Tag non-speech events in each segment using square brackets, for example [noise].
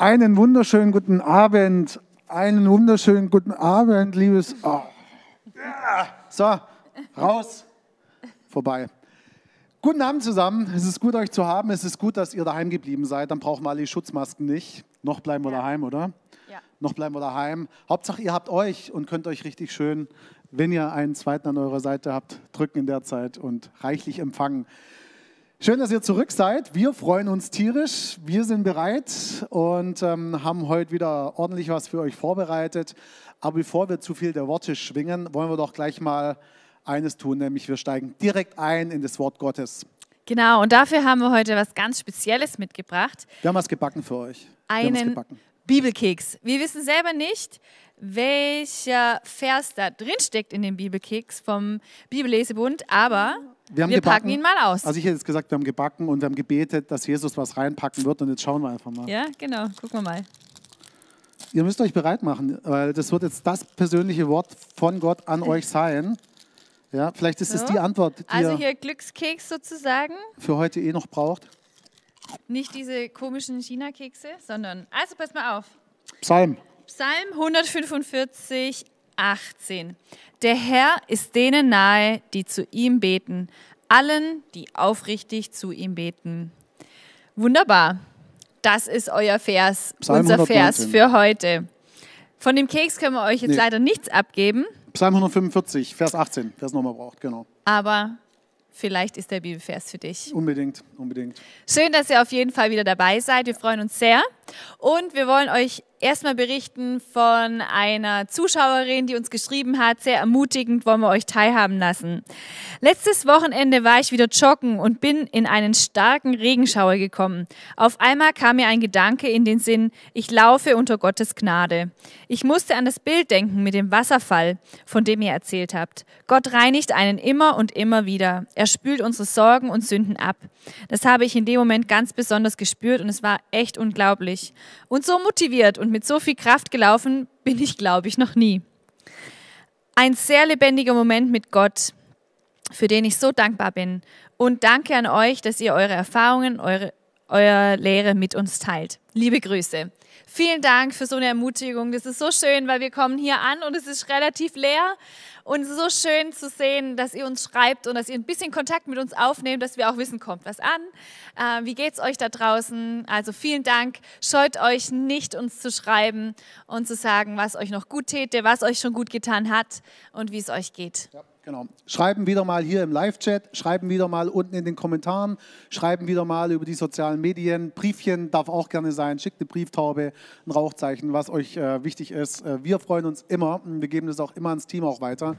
Einen wunderschönen guten Abend. Einen wunderschönen guten Abend, liebes. Oh. So, raus. Vorbei. Guten Abend zusammen. Es ist gut, euch zu haben. Es ist gut, dass ihr daheim geblieben seid. Dann brauchen wir alle die Schutzmasken nicht. Noch bleiben wir Ja. daheim, oder? Ja. Noch bleiben wir daheim. Hauptsache, ihr habt euch und könnt euch richtig schön, wenn ihr einen zweiten an eurer Seite habt, drücken in der Zeit und reichlich empfangen. Schön, dass ihr zurück seid. Wir freuen uns tierisch. Wir sind bereit und ähm, haben heute wieder ordentlich was für euch vorbereitet. Aber bevor wir zu viel der Worte schwingen, wollen wir doch gleich mal eines tun, nämlich wir steigen direkt ein in das Wort Gottes. Genau, und dafür haben wir heute was ganz Spezielles mitgebracht. Wir haben was gebacken für euch. Einen gebacken. Bibelkeks. Wir wissen selber nicht, welcher Vers da drin steckt in dem Bibelkeks vom Bibellesebund, aber Wir, wir gebacken. packen ihn mal aus. Also ich hätte jetzt gesagt, wir haben gebacken und wir haben gebetet, dass Jesus was reinpacken wird und jetzt schauen wir einfach mal. ja, genau. Gucken wir mal. Ihr müsst euch bereit machen, weil das wird jetzt das persönliche Wort von Gott an euch sein. Ja, vielleicht ist es So. die Antwort, die Also ihr hier Glückskeks sozusagen. für heute eh noch braucht. Nicht diese komischen China-Kekse, sondern, also pass mal auf. Psalm. Psalm 145, 18. Der Herr ist denen nahe, die zu ihm beten, allen, die aufrichtig zu ihm beten. Wunderbar. Das ist euer Vers, Psalm unser Vers 119. für heute. Von dem Keks können wir euch jetzt Nee. leider nichts abgeben, Psalm 145, Vers 18, wer es nochmal braucht, genau. aber vielleicht ist der Bibelvers für dich. Unbedingt, unbedingt. Schön, dass ihr auf jeden Fall wieder dabei seid. Wir freuen uns sehr. Und wir wollen euch erstmal berichten von einer Zuschauerin, die uns geschrieben hat. Sehr ermutigend wollen wir euch teilhaben lassen. Letztes Wochenende war ich wieder joggen und bin in einen starken Regenschauer gekommen. Auf einmal kam mir ein Gedanke in den Sinn, ich laufe unter Gottes Gnade. Ich musste an das Bild denken mit dem Wasserfall, von dem ihr erzählt habt. Gott reinigt einen immer und immer wieder. Er spült unsere Sorgen und Sünden ab. Das habe ich in dem Moment ganz besonders gespürt und es war echt unglaublich. Und so motiviert und mit so viel Kraft gelaufen bin ich, glaube ich, noch nie. Ein sehr lebendiger Moment mit Gott, für den ich so dankbar bin. Und danke an euch, dass ihr eure Erfahrungen, eure, eure Lehre mit uns teilt. Liebe Grüße. Vielen Dank für so eine Ermutigung. Das ist so schön, weil wir kommen hier an und es ist relativ leer. Und es so schön zu sehen, dass ihr uns schreibt und dass ihr ein bisschen Kontakt mit uns aufnehmt, dass wir auch wissen, kommt was an. Äh, wie geht's euch da draußen? Also vielen Dank. Scheut euch nicht, uns zu schreiben und zu sagen, was euch noch gut täte, was euch schon gut getan hat und wie es euch geht. Ja, genau. Schreiben wieder mal hier im Live-Chat, schreiben wieder mal unten in den Kommentaren, schreiben wieder mal über die sozialen Medien. Briefchen darf auch gerne sein. Schickt eine Brieftaube, ein Rauchzeichen, was euch äh, wichtig ist. Äh, wir freuen uns immer. Wir geben das auch immer ans Team auch weiter.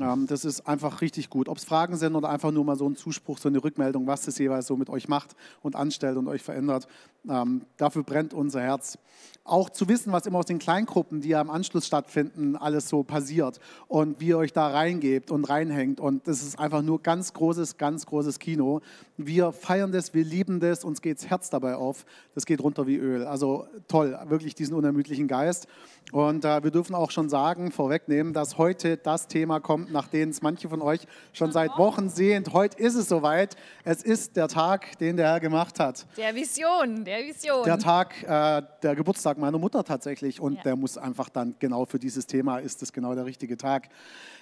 Ähm, das ist einfach richtig gut. Ob es Fragen sind oder einfach nur mal so ein Zuspruch, so eine Rückmeldung, was das jeweils so mit euch macht und anstellt und euch verändert. Ähm, dafür brennt unser Herz. Auch zu wissen, was immer aus den Kleingruppen, die ja im Anschluss stattfinden, alles so passiert und wie ihr euch da reingebt und reinhängt. Und das ist einfach nur ganz großes, ganz großes Kino. Wir feiern das, wir lieben das, uns geht das Herz dabei auf. Das geht runter wie Öl. Also toll, wirklich diesen unermüdlichen Geist. Und äh, wir dürfen auch schon sagen, vorwegnehmen, dass heute das Thema kommt, nach dem es manche von euch schon seit Wochen sehnt. Heute ist es soweit. Es ist der Tag, den der Herr gemacht hat. Der Vision, der Vision. Der Tag, äh, der Geburtstag meiner Mutter tatsächlich. Und Ja. der muss einfach dann genau für dieses Thema ist es genau der richtige Tag.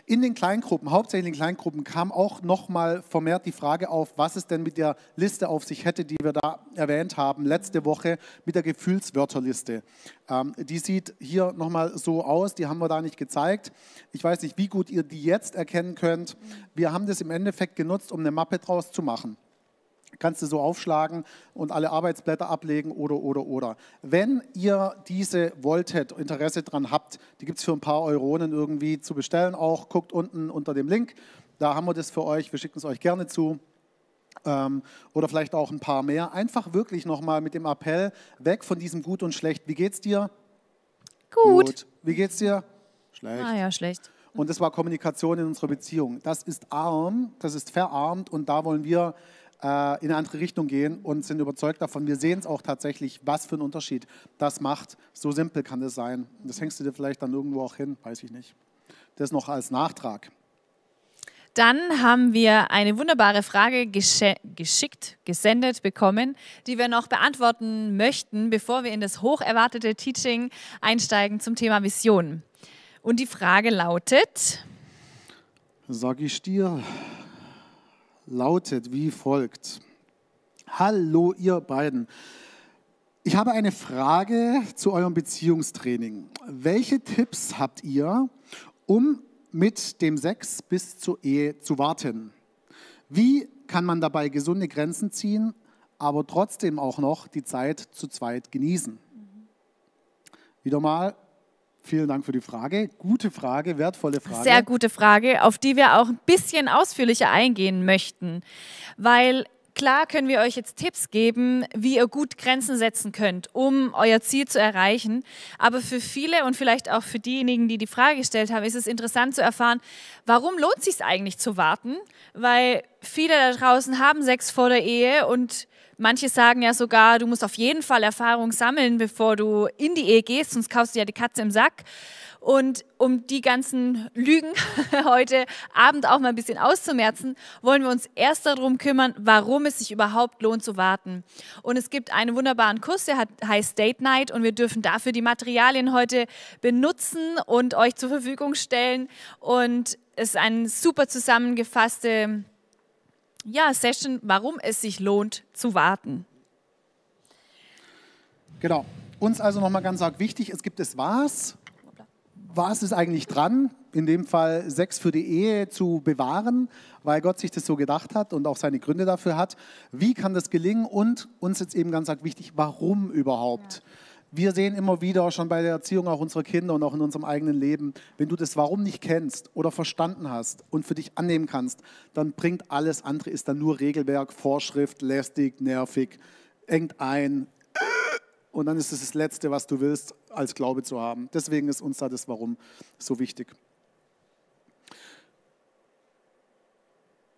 In den Kleingruppen, hauptsächlich in den Kleingruppen, kam auch nochmal vermehrt die Frage auf, was es denn mit der Liste auf sich hätte, die wir da erwähnt haben, letzte Woche mit der Gefühlswörterliste. Ähm, die sieht hier nochmal so aus, die haben wir da nicht gezeigt. Ich weiß nicht, wie gut ihr die jetzt erkennen könnt. Wir haben das im Endeffekt genutzt, um eine Mappe draus zu machen kannst du so aufschlagen und alle Arbeitsblätter ablegen oder, oder, oder. Wenn ihr diese wolltet, Interesse dran habt, die gibt es für ein paar Euronen irgendwie zu bestellen auch, guckt unten unter dem Link, da haben wir das für euch, wir schicken es euch gerne zu. Ähm, oder vielleicht auch ein paar mehr. Einfach wirklich nochmal mit dem Appell, weg von diesem Gut und Schlecht. Wie geht's dir? Gut. Wie geht's dir? Schlecht. Ah ja, schlecht. Und das war Kommunikation in unserer Beziehung. Das ist arm, das ist verarmt und da wollen wir äh, in eine andere Richtung gehen und sind überzeugt davon. Wir sehen es auch tatsächlich, was für einen Unterschied das macht. So simpel kann das sein. Das hängst du dir vielleicht dann irgendwo auch hin, weiß ich nicht. Das noch als Nachtrag. Dann haben wir eine wunderbare Frage geschickt, gesendet bekommen, die wir noch beantworten möchten, bevor wir in das hoch erwartete Teaching einsteigen zum Thema Vision. Und die Frage lautet, sag ich dir, lautet wie folgt. Hallo ihr beiden. Ich habe eine Frage zu eurem Beziehungstraining. Welche Tipps habt ihr, um mit dem Sex bis zur Ehe zu warten? Wie kann man dabei gesunde Grenzen ziehen, aber trotzdem auch noch die Zeit zu zweit genießen? Wieder mal Vielen Dank für die Frage. Gute Frage, wertvolle Frage. Sehr gute Frage, auf die wir auch ein bisschen ausführlicher eingehen möchten. Weil klar können wir euch jetzt Tipps geben, wie ihr gut Grenzen setzen könnt, um euer Ziel zu erreichen. Aber für viele und vielleicht auch für diejenigen, die die Frage gestellt haben, ist es interessant zu erfahren, warum lohnt es sich eigentlich zu warten? Weil viele da draußen haben Sex vor der Ehe und manche sagen ja sogar, du musst auf jeden Fall Erfahrung sammeln, bevor du in die Ehe gehst, sonst kaufst du ja die Katze im Sack. Und um die ganzen Lügen [laughs] heute Abend auch mal ein bisschen auszumerzen, wollen wir uns erst darum kümmern, warum es sich überhaupt lohnt zu warten. Und es gibt einen wunderbaren Kurs, der heißt Date Night und wir dürfen dafür die Materialien heute benutzen und euch zur Verfügung stellen. Und es ist eine super zusammengefasste ja, Session, warum es sich lohnt zu warten. Genau. Uns also nochmal ganz arg wichtig, es gibt es was, was ist eigentlich dran, in dem Fall Sex für die Ehe zu bewahren, weil Gott sich das so gedacht hat und auch seine Gründe dafür hat. Wie kann das gelingen und uns jetzt eben ganz arg wichtig, warum überhaupt? Ja. Wir sehen immer wieder schon bei der Erziehung auch unserer Kinder und auch in unserem eigenen Leben, wenn du das Warum nicht kennst oder verstanden hast und für dich annehmen kannst, dann bringt alles andere, ist dann nur Regelwerk, Vorschrift, lästig, nervig, engt ein, und dann ist es das Letzte, was du willst, als Glaube zu haben. Deswegen ist uns da das Warum so wichtig.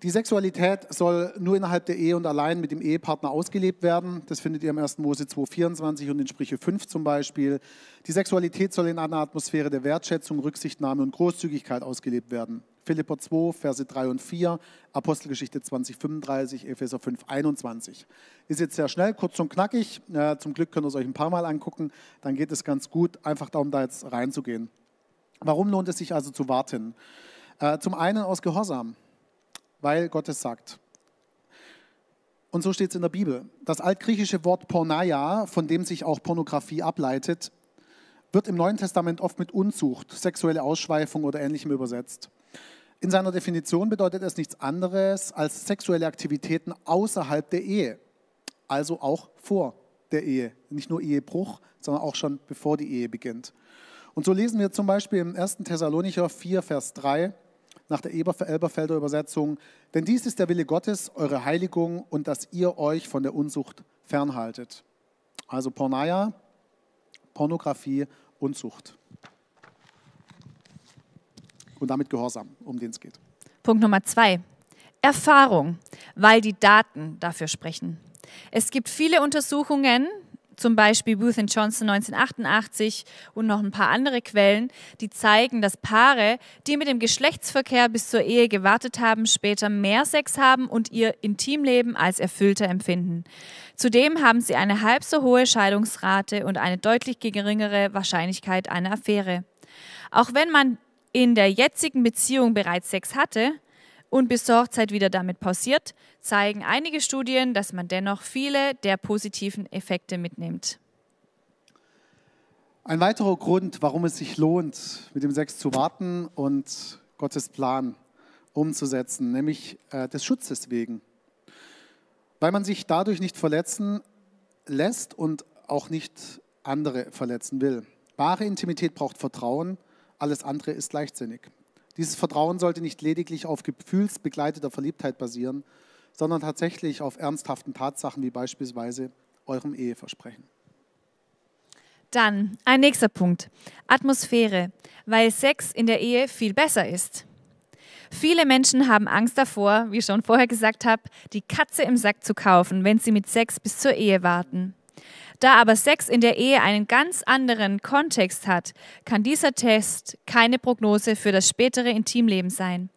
Die Sexualität soll nur innerhalb der Ehe und allein mit dem Ehepartner ausgelebt werden. Das findet ihr im 1. Mose 2,24 und in Sprüche 5 zum Beispiel. Die Sexualität soll in einer Atmosphäre der Wertschätzung, Rücksichtnahme und Großzügigkeit ausgelebt werden. Philipper 2, Verse 3 und 4, Apostelgeschichte 20, 35, Epheser 5, 21. Ist jetzt sehr schnell, kurz und knackig. Zum Glück könnt ihr es euch ein paar Mal angucken. Dann geht es ganz gut, einfach darum, da jetzt reinzugehen. Warum lohnt es sich also zu warten? Äh, zum einen aus Gehorsam, weil Gott es sagt. Und so steht es in der Bibel. Das altgriechische Wort Porneia, von dem sich auch Pornografie ableitet, wird im Neuen Testament oft mit Unzucht, sexuelle Ausschweifung oder ähnlichem übersetzt. In seiner Definition bedeutet es nichts anderes als sexuelle Aktivitäten außerhalb der Ehe, also auch vor der Ehe. Nicht nur Ehebruch, sondern auch schon bevor die Ehe beginnt. Und so lesen wir zum Beispiel im 1. Thessalonicher 4, Vers 3 nach der Elberfelder Übersetzung, denn dies ist der Wille Gottes, eure Heiligung und dass ihr euch von der Unzucht fernhaltet. Also Porneia, Pornografie, Unzucht und damit Gehorsam, um den es geht. Punkt Nummer zwei. Erfahrung, weil die Daten dafür sprechen. Es gibt viele Untersuchungen, zum Beispiel Booth Johnson 1988 und noch ein paar andere Quellen, die zeigen, dass Paare, die mit dem Geschlechtsverkehr bis zur Ehe gewartet haben, später mehr Sex haben und ihr Intimleben als erfüllter empfinden. Zudem haben sie eine halb so hohe Scheidungsrate und eine deutlich geringere Wahrscheinlichkeit einer Affäre. Auch wenn man in der jetzigen Beziehung bereits Sex hatte und bis zur wieder damit pausiert, zeigen einige Studien, dass man dennoch viele der positiven Effekte mitnimmt. Ein weiterer Grund, warum es sich lohnt, mit dem Sex zu warten und Gottes Plan umzusetzen, nämlich äh, des Schutzes wegen. Weil man sich dadurch nicht verletzen lässt und auch nicht andere verletzen will. Wahre Intimität braucht Vertrauen alles andere ist leichtsinnig. Dieses Vertrauen sollte nicht lediglich auf gefühlsbegleiteter Verliebtheit basieren, sondern tatsächlich auf ernsthaften Tatsachen wie beispielsweise eurem Eheversprechen. Dann ein nächster Punkt. Atmosphäre, weil Sex in der Ehe viel besser ist. Viele Menschen haben Angst davor, wie ich schon vorher gesagt habe, die Katze im Sack zu kaufen, wenn sie mit Sex bis zur Ehe warten. Da aber Sex in der Ehe einen ganz anderen Kontext hat, kann dieser Test keine Prognose für das spätere Intimleben sein.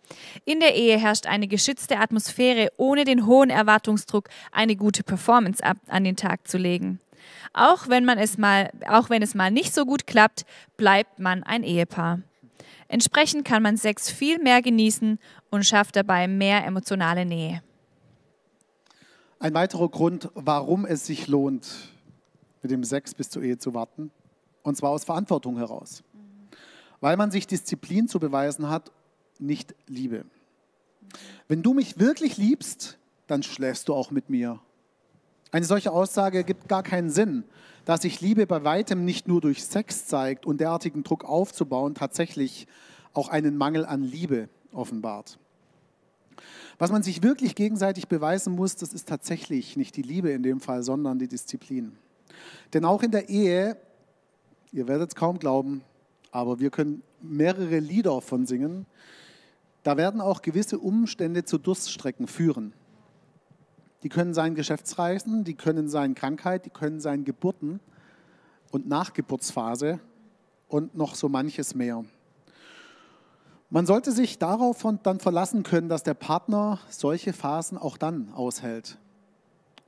In der Ehe herrscht eine geschützte Atmosphäre, ohne den hohen Erwartungsdruck, eine gute Performance an den Tag zu legen. Auch wenn, man es mal, auch wenn es mal nicht so gut klappt, bleibt man ein Ehepaar. Entsprechend kann man Sex viel mehr genießen und schafft dabei mehr emotionale Nähe. Ein weiterer Grund, warum es sich lohnt, mit dem Sex bis zur Ehe zu warten, und zwar aus Verantwortung heraus. Weil man sich Disziplin zu beweisen hat, nicht Liebe. Wenn du mich wirklich liebst, dann schläfst du auch mit mir. Eine solche Aussage gibt gar keinen Sinn, da sich Liebe bei weitem nicht nur durch Sex zeigt und derartigen Druck aufzubauen tatsächlich auch einen Mangel an Liebe offenbart. Was man sich wirklich gegenseitig beweisen muss, das ist tatsächlich nicht die Liebe in dem Fall, sondern die Disziplin. Denn auch in der Ehe, ihr werdet es kaum glauben, aber wir können mehrere Lieder von singen, da werden auch gewisse Umstände zu Durststrecken führen. Die können sein Geschäftsreisen, die können sein Krankheit, die können sein Geburten und Nachgeburtsphase und noch so manches mehr. Man sollte sich darauf dann verlassen können, dass der Partner solche Phasen auch dann aushält.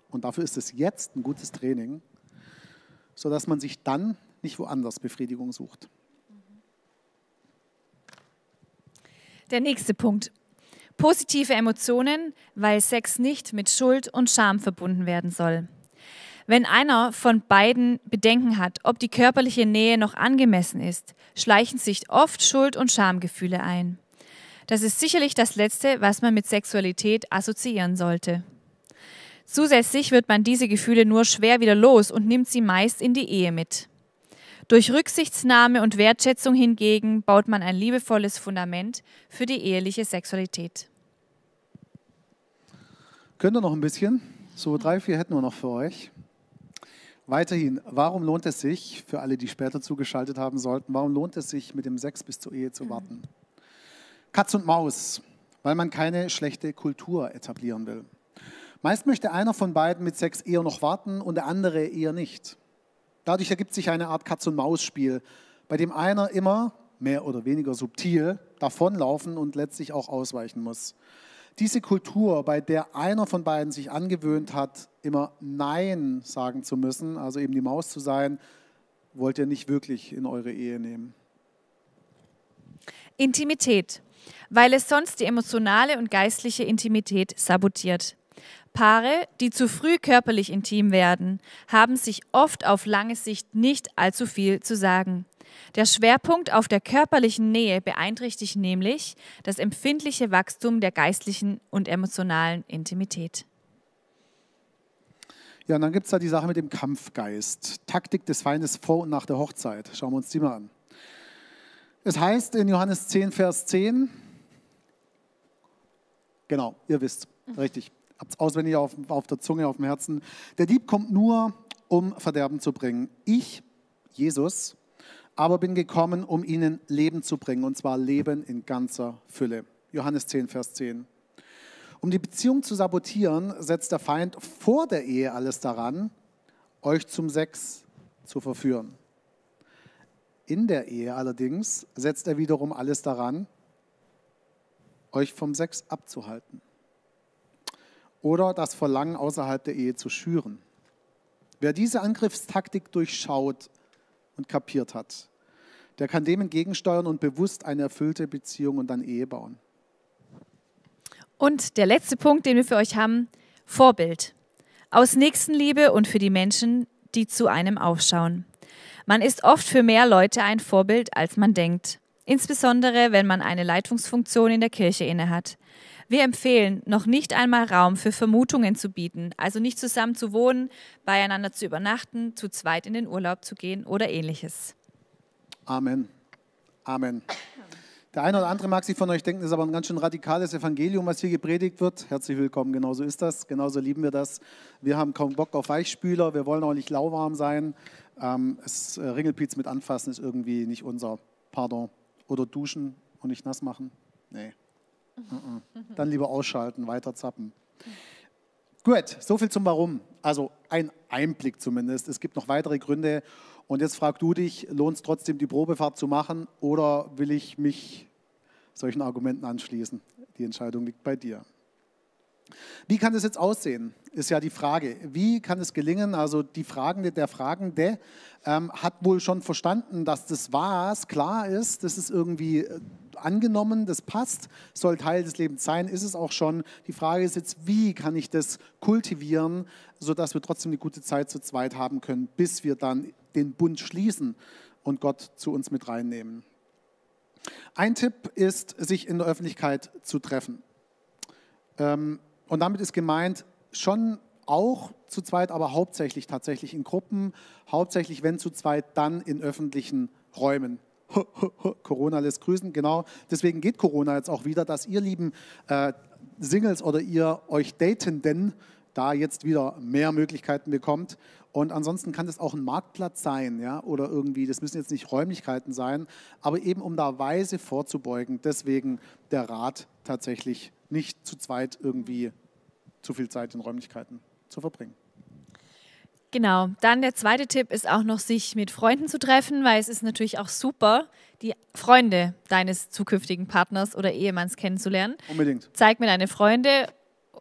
Und dafür ist es jetzt ein gutes Training, sodass man sich dann nicht woanders Befriedigung sucht. Der nächste Punkt. Positive Emotionen, weil Sex nicht mit Schuld und Scham verbunden werden soll. Wenn einer von beiden Bedenken hat, ob die körperliche Nähe noch angemessen ist, schleichen sich oft Schuld- und Schamgefühle ein. Das ist sicherlich das Letzte, was man mit Sexualität assoziieren sollte. Zusätzlich wird man diese Gefühle nur schwer wieder los und nimmt sie meist in die Ehe mit. Durch Rücksichtsnahme und Wertschätzung hingegen baut man ein liebevolles Fundament für die eheliche Sexualität. Könnt ihr noch ein bisschen? So drei, vier hätten wir noch für euch. Weiterhin, warum lohnt es sich, für alle, die später zugeschaltet haben sollten, warum lohnt es sich, mit dem Sex bis zur Ehe zu warten? Katz und Maus, weil man keine schlechte Kultur etablieren will. Meist möchte einer von beiden mit Sex eher noch warten und der andere eher nicht. Dadurch ergibt sich eine Art Katz-und-Maus-Spiel, bei dem einer immer, mehr oder weniger subtil, davonlaufen und letztlich auch ausweichen muss. Diese Kultur, bei der einer von beiden sich angewöhnt hat, immer Nein sagen zu müssen, also eben die Maus zu sein, wollt ihr nicht wirklich in eure Ehe nehmen. Intimität, weil es sonst die emotionale und geistliche Intimität sabotiert. Paare, die zu früh körperlich intim werden, haben sich oft auf lange Sicht nicht allzu viel zu sagen. Der Schwerpunkt auf der körperlichen Nähe beeinträchtigt nämlich das empfindliche Wachstum der geistlichen und emotionalen Intimität. Ja, und dann gibt es da die Sache mit dem Kampfgeist. Taktik des Feindes vor und nach der Hochzeit. Schauen wir uns die mal an. Es heißt in Johannes 10, Vers 10, genau, ihr wisst, richtig, habt es auswendig auf, auf der Zunge, auf dem Herzen. Der Dieb kommt nur, um Verderben zu bringen. Ich, Jesus, aber bin gekommen, um ihnen Leben zu bringen, und zwar Leben in ganzer Fülle. Johannes 10, Vers 10. Um die Beziehung zu sabotieren, setzt der Feind vor der Ehe alles daran, euch zum Sex zu verführen. In der Ehe allerdings setzt er wiederum alles daran, euch vom Sex abzuhalten oder das Verlangen außerhalb der Ehe zu schüren. Wer diese Angriffstaktik durchschaut und kapiert hat, der kann dem entgegensteuern und bewusst eine erfüllte Beziehung und dann Ehe bauen. Und der letzte Punkt, den wir für euch haben, Vorbild. Aus Nächstenliebe und für die Menschen, die zu einem aufschauen. Man ist oft für mehr Leute ein Vorbild, als man denkt. Insbesondere, wenn man eine Leitungsfunktion in der Kirche innehat. Wir empfehlen, noch nicht einmal Raum für Vermutungen zu bieten, also nicht zusammen zu wohnen, beieinander zu übernachten, zu zweit in den Urlaub zu gehen oder ähnliches. Amen. Amen. Der eine oder andere mag sich von euch denken, das ist aber ein ganz schön radikales Evangelium, was hier gepredigt wird. Herzlich willkommen, genauso ist das, genauso lieben wir das. Wir haben kaum Bock auf Weichspüler, wir wollen auch nicht lauwarm sein. Ähm, äh, Ringelpiez mit anfassen ist irgendwie nicht unser Pardon. Oder duschen und nicht nass machen? Nee. Dann lieber ausschalten, weiter zappen. Gut, so viel zum Warum. Also ein Einblick zumindest. Es gibt noch weitere Gründe. Und jetzt fragst du dich, lohnt es trotzdem, die Probefahrt zu machen oder will ich mich solchen Argumenten anschließen? Die Entscheidung liegt bei dir. Wie kann das jetzt aussehen, ist ja die Frage. Wie kann es gelingen? Also die Fragende, der Fragende ähm, hat wohl schon verstanden, dass das was klar ist, das ist irgendwie äh, angenommen, das passt, soll Teil des Lebens sein, ist es auch schon. Die Frage ist jetzt, wie kann ich das kultivieren, sodass wir trotzdem eine gute Zeit zu zweit haben können, bis wir dann den Bund schließen und Gott zu uns mit reinnehmen. Ein Tipp ist, sich in der Öffentlichkeit zu treffen. Ähm, und damit ist gemeint, schon auch zu zweit, aber hauptsächlich tatsächlich in Gruppen, hauptsächlich wenn zu zweit, dann in öffentlichen Räumen. [laughs] Corona lässt grüßen, genau. Deswegen geht Corona jetzt auch wieder, dass ihr lieben äh, Singles oder ihr euch Datenden da jetzt wieder mehr Möglichkeiten bekommt. Und ansonsten kann das auch ein Marktplatz sein, ja, oder irgendwie, das müssen jetzt nicht Räumlichkeiten sein, aber eben um da weise vorzubeugen, deswegen der Rat tatsächlich nicht zu zweit irgendwie zu viel Zeit in Räumlichkeiten zu verbringen. Genau. Dann der zweite Tipp ist auch noch, sich mit Freunden zu treffen, weil es ist natürlich auch super, die Freunde deines zukünftigen Partners oder Ehemanns kennenzulernen. Unbedingt. Zeig mir deine Freunde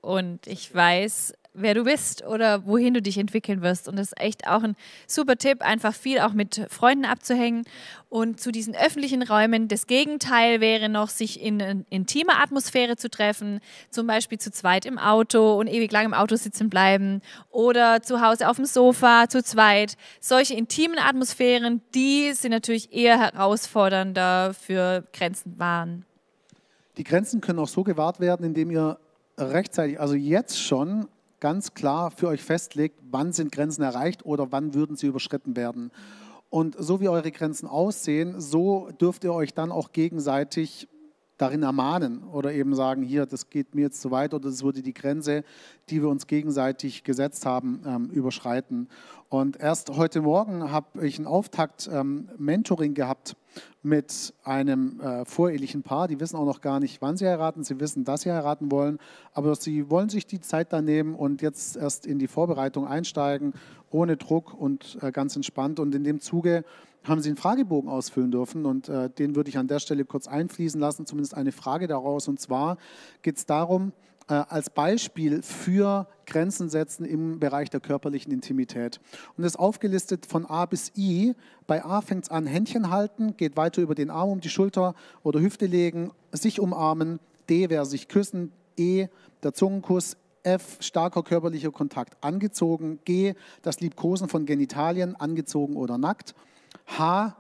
und ich weiß, wer du bist oder wohin du dich entwickeln wirst. Und das ist echt auch ein super Tipp, einfach viel auch mit Freunden abzuhängen. Und zu diesen öffentlichen Räumen, das Gegenteil wäre noch, sich in eine intime Atmosphäre zu treffen, zum Beispiel zu zweit im Auto und ewig lang im Auto sitzen bleiben oder zu Hause auf dem Sofa zu zweit. Solche intimen Atmosphären, die sind natürlich eher herausfordernder für Grenzen wahren. Die Grenzen können auch so gewahrt werden, indem ihr rechtzeitig, also jetzt schon ganz klar für euch festlegt, wann sind Grenzen erreicht oder wann würden sie überschritten werden. Und so wie eure Grenzen aussehen, so dürft ihr euch dann auch gegenseitig darin ermahnen oder eben sagen, hier, das geht mir jetzt zu weit oder das würde die Grenze, die wir uns gegenseitig gesetzt haben, ähm, überschreiten. Und erst heute Morgen habe ich ein Auftakt-Mentoring ähm, gehabt mit einem äh, vorehelichen Paar. Die wissen auch noch gar nicht, wann sie heiraten. Sie wissen, dass sie heiraten wollen, aber sie wollen sich die Zeit da nehmen und jetzt erst in die Vorbereitung einsteigen, ohne Druck und äh, ganz entspannt. Und in dem Zuge haben Sie einen Fragebogen ausfüllen dürfen und äh, den würde ich an der Stelle kurz einfließen lassen, zumindest eine Frage daraus. Und zwar geht es darum, als Beispiel für Grenzen setzen im Bereich der körperlichen Intimität. Und das ist aufgelistet von A bis I. Bei A fängt es an, Händchen halten, geht weiter über den Arm um die Schulter oder Hüfte legen, sich umarmen. D wäre sich küssen. E der Zungenkuss. F starker körperlicher Kontakt angezogen. G das Liebkosen von Genitalien angezogen oder nackt. H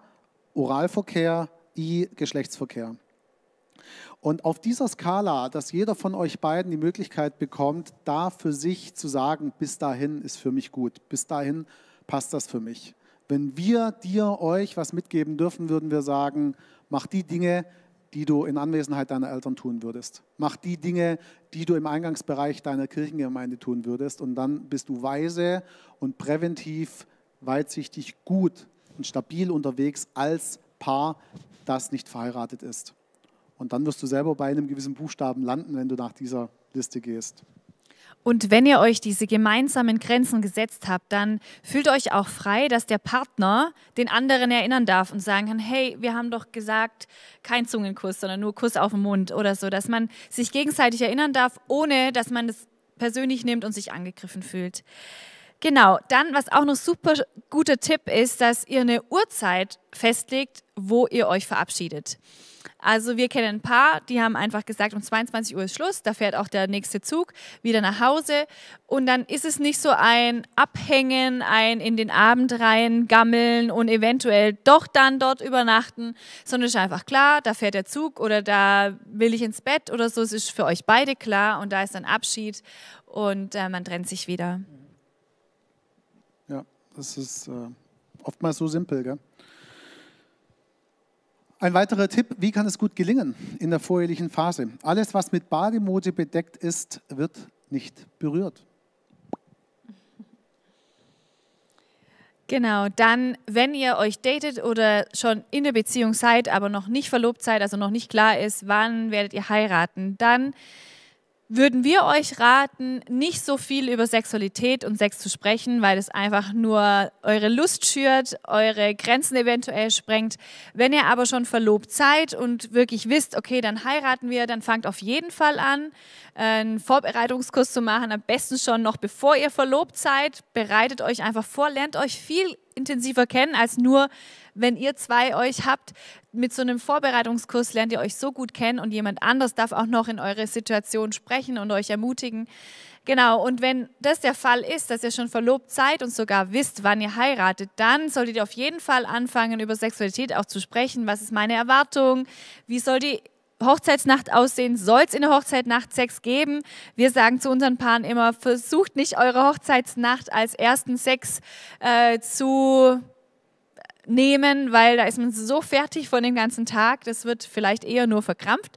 Oralverkehr. I Geschlechtsverkehr. Und auf dieser Skala, dass jeder von euch beiden die Möglichkeit bekommt, da für sich zu sagen, bis dahin ist für mich gut, bis dahin passt das für mich. Wenn wir dir, euch was mitgeben dürfen, würden wir sagen, mach die Dinge, die du in Anwesenheit deiner Eltern tun würdest. Mach die Dinge, die du im Eingangsbereich deiner Kirchengemeinde tun würdest. Und dann bist du weise und präventiv, weitsichtig, gut und stabil unterwegs als Paar, das nicht verheiratet ist. Und dann wirst du selber bei einem gewissen Buchstaben landen, wenn du nach dieser Liste gehst. Und wenn ihr euch diese gemeinsamen Grenzen gesetzt habt, dann fühlt euch auch frei, dass der Partner den anderen erinnern darf und sagen kann, hey, wir haben doch gesagt, kein Zungenkuss, sondern nur Kuss auf den Mund oder so, dass man sich gegenseitig erinnern darf, ohne dass man es persönlich nimmt und sich angegriffen fühlt. Genau, dann, was auch noch super guter Tipp ist, dass ihr eine Uhrzeit festlegt, wo ihr euch verabschiedet. Also wir kennen ein paar, die haben einfach gesagt, um 22 Uhr ist Schluss, da fährt auch der nächste Zug wieder nach Hause. Und dann ist es nicht so ein Abhängen, ein in den Abend rein gammeln und eventuell doch dann dort übernachten, sondern es ist einfach klar, da fährt der Zug oder da will ich ins Bett oder so. Es ist für euch beide klar und da ist ein Abschied und äh, man trennt sich wieder. Das ist äh, oftmals so simpel, gell? Ein weiterer Tipp, wie kann es gut gelingen in der vorehelichen Phase? Alles, was mit Bademode bedeckt ist, wird nicht berührt. Genau, dann, wenn ihr euch datet oder schon in der Beziehung seid, aber noch nicht verlobt seid, also noch nicht klar ist, wann werdet ihr heiraten, dann würden wir euch raten, nicht so viel über Sexualität und Sex zu sprechen, weil es einfach nur eure Lust schürt, eure Grenzen eventuell sprengt. Wenn ihr aber schon verlobt seid und wirklich wisst, okay, dann heiraten wir, dann fangt auf jeden Fall an, einen Vorbereitungskurs zu machen, am besten schon noch bevor ihr verlobt seid. Bereitet euch einfach vor, lernt euch viel intensiver kennen als nur, wenn ihr zwei euch habt. Mit so einem Vorbereitungskurs lernt ihr euch so gut kennen und jemand anders darf auch noch in eure Situation sprechen und euch ermutigen. Genau, und wenn das der Fall ist, dass ihr schon verlobt seid und sogar wisst, wann ihr heiratet, dann solltet ihr auf jeden Fall anfangen, über Sexualität auch zu sprechen. Was ist meine Erwartung? Wie soll die Hochzeitsnacht aussehen? Soll es in der Hochzeitsnacht Sex geben? Wir sagen zu unseren Paaren immer, versucht nicht eure Hochzeitsnacht als ersten Sex äh, zu nehmen, weil da ist man so fertig von dem ganzen Tag, das wird vielleicht eher nur verkrampft.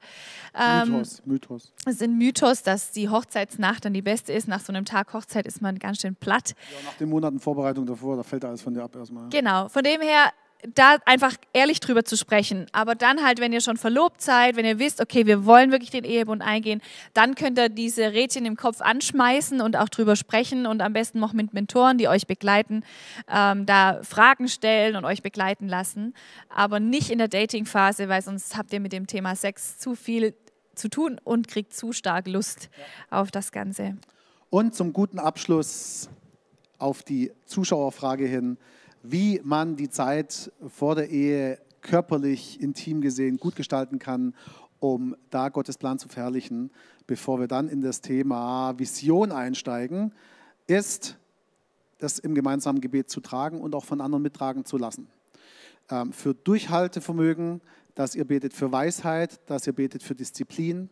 Ähm, Mythos, Mythos. Es ist ein Mythos, dass die Hochzeitsnacht dann die beste ist. Nach so einem Tag Hochzeit ist man ganz schön platt. Ja, nach den Monaten Vorbereitung davor, da fällt alles von dir ab erstmal. Genau, von dem her da einfach ehrlich drüber zu sprechen. Aber dann halt, wenn ihr schon verlobt seid, wenn ihr wisst, okay, wir wollen wirklich den Ehebund eingehen, dann könnt ihr diese Rädchen im Kopf anschmeißen und auch drüber sprechen und am besten noch mit Mentoren, die euch begleiten, ähm, da Fragen stellen und euch begleiten lassen. Aber nicht in der Dating-Phase, weil sonst habt ihr mit dem Thema Sex zu viel zu tun und kriegt zu stark Lust auf das Ganze. Und zum guten Abschluss auf die Zuschauerfrage hin wie man die Zeit vor der Ehe körperlich, intim gesehen gut gestalten kann, um da Gottes Plan zu verherrlichen, bevor wir dann in das Thema Vision einsteigen, ist, das im gemeinsamen Gebet zu tragen und auch von anderen mittragen zu lassen. Ähm, für Durchhaltevermögen, dass ihr betet für Weisheit, dass ihr betet für Disziplin,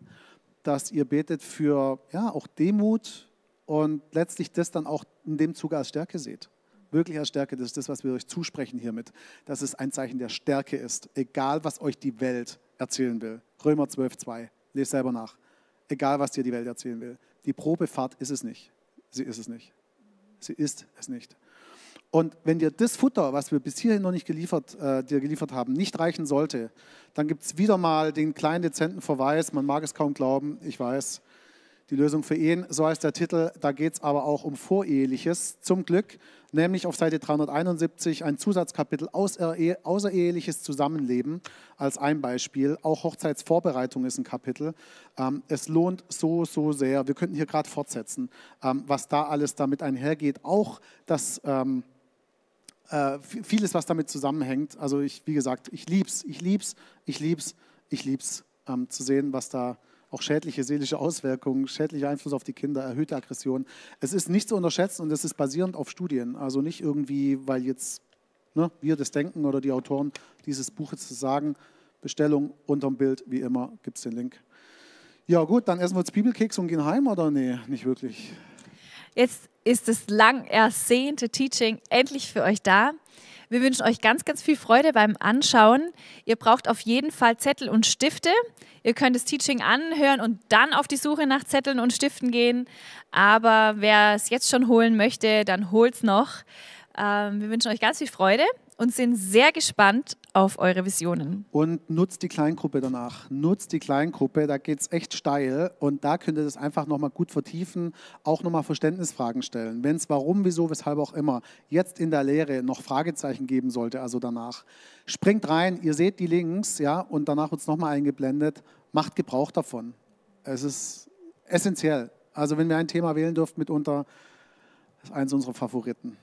dass ihr betet für ja, auch Demut und letztlich das dann auch in dem Zuge als Stärke seht wirklicher Stärke, das ist das, was wir euch zusprechen hiermit, dass es ein Zeichen der Stärke ist, egal was euch die Welt erzählen will. Römer 12, 2, lest selber nach. Egal was dir die Welt erzählen will. Die Probefahrt ist es nicht. Sie ist es nicht. Sie ist es nicht. Und wenn dir das Futter, was wir bis hierhin noch nicht geliefert, äh, dir geliefert haben, nicht reichen sollte, dann gibt es wieder mal den kleinen dezenten Verweis, man mag es kaum glauben, ich weiß, die Lösung für Ehen, so heißt der Titel. Da geht es aber auch um Voreheliches, zum Glück, nämlich auf Seite 371 ein Zusatzkapitel Außereheliches Zusammenleben als ein Beispiel. Auch Hochzeitsvorbereitung ist ein Kapitel. Ähm, es lohnt so, so sehr. Wir könnten hier gerade fortsetzen, ähm, was da alles damit einhergeht. Auch das. Ähm, äh, vieles, was damit zusammenhängt. Also ich, wie gesagt, ich lieb's, ich lieb's, ich lieb's, ich lieb's, ähm, zu sehen, was da auch schädliche seelische Auswirkungen, schädlicher Einfluss auf die Kinder, erhöhte Aggression. Es ist nicht zu unterschätzen und es ist basierend auf Studien. Also nicht irgendwie, weil jetzt ne, wir das denken oder die Autoren dieses Buches sagen. Bestellung unterm Bild, wie immer, gibt es den Link. Ja gut, dann essen wir jetzt Bibelkeks und gehen heim oder nee, nicht wirklich. Jetzt ist das lang ersehnte Teaching endlich für euch da. Wir wünschen euch ganz, ganz viel Freude beim Anschauen. Ihr braucht auf jeden Fall Zettel und Stifte. Ihr könnt das Teaching anhören und dann auf die Suche nach Zetteln und Stiften gehen. Aber wer es jetzt schon holen möchte, dann holt es noch. Ähm, wir wünschen euch ganz viel Freude und sind sehr gespannt auf eure Visionen. Und nutzt die Kleingruppe danach. Nutzt die Kleingruppe, da geht es echt steil und da könnt ihr das einfach nochmal gut vertiefen, auch nochmal Verständnisfragen stellen. Wenn es warum, wieso, weshalb auch immer jetzt in der Lehre noch Fragezeichen geben sollte, also danach, springt rein, ihr seht die Links, ja, und danach wird es nochmal eingeblendet, macht Gebrauch davon. Es ist essentiell. Also wenn wir ein Thema wählen dürft mitunter, ist eins unserer Favoriten.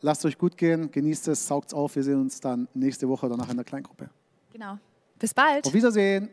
Lasst euch gut gehen, genießt es, saugt es auf. Wir sehen uns dann nächste Woche danach in der Kleingruppe. Genau. Bis bald. Auf Wiedersehen.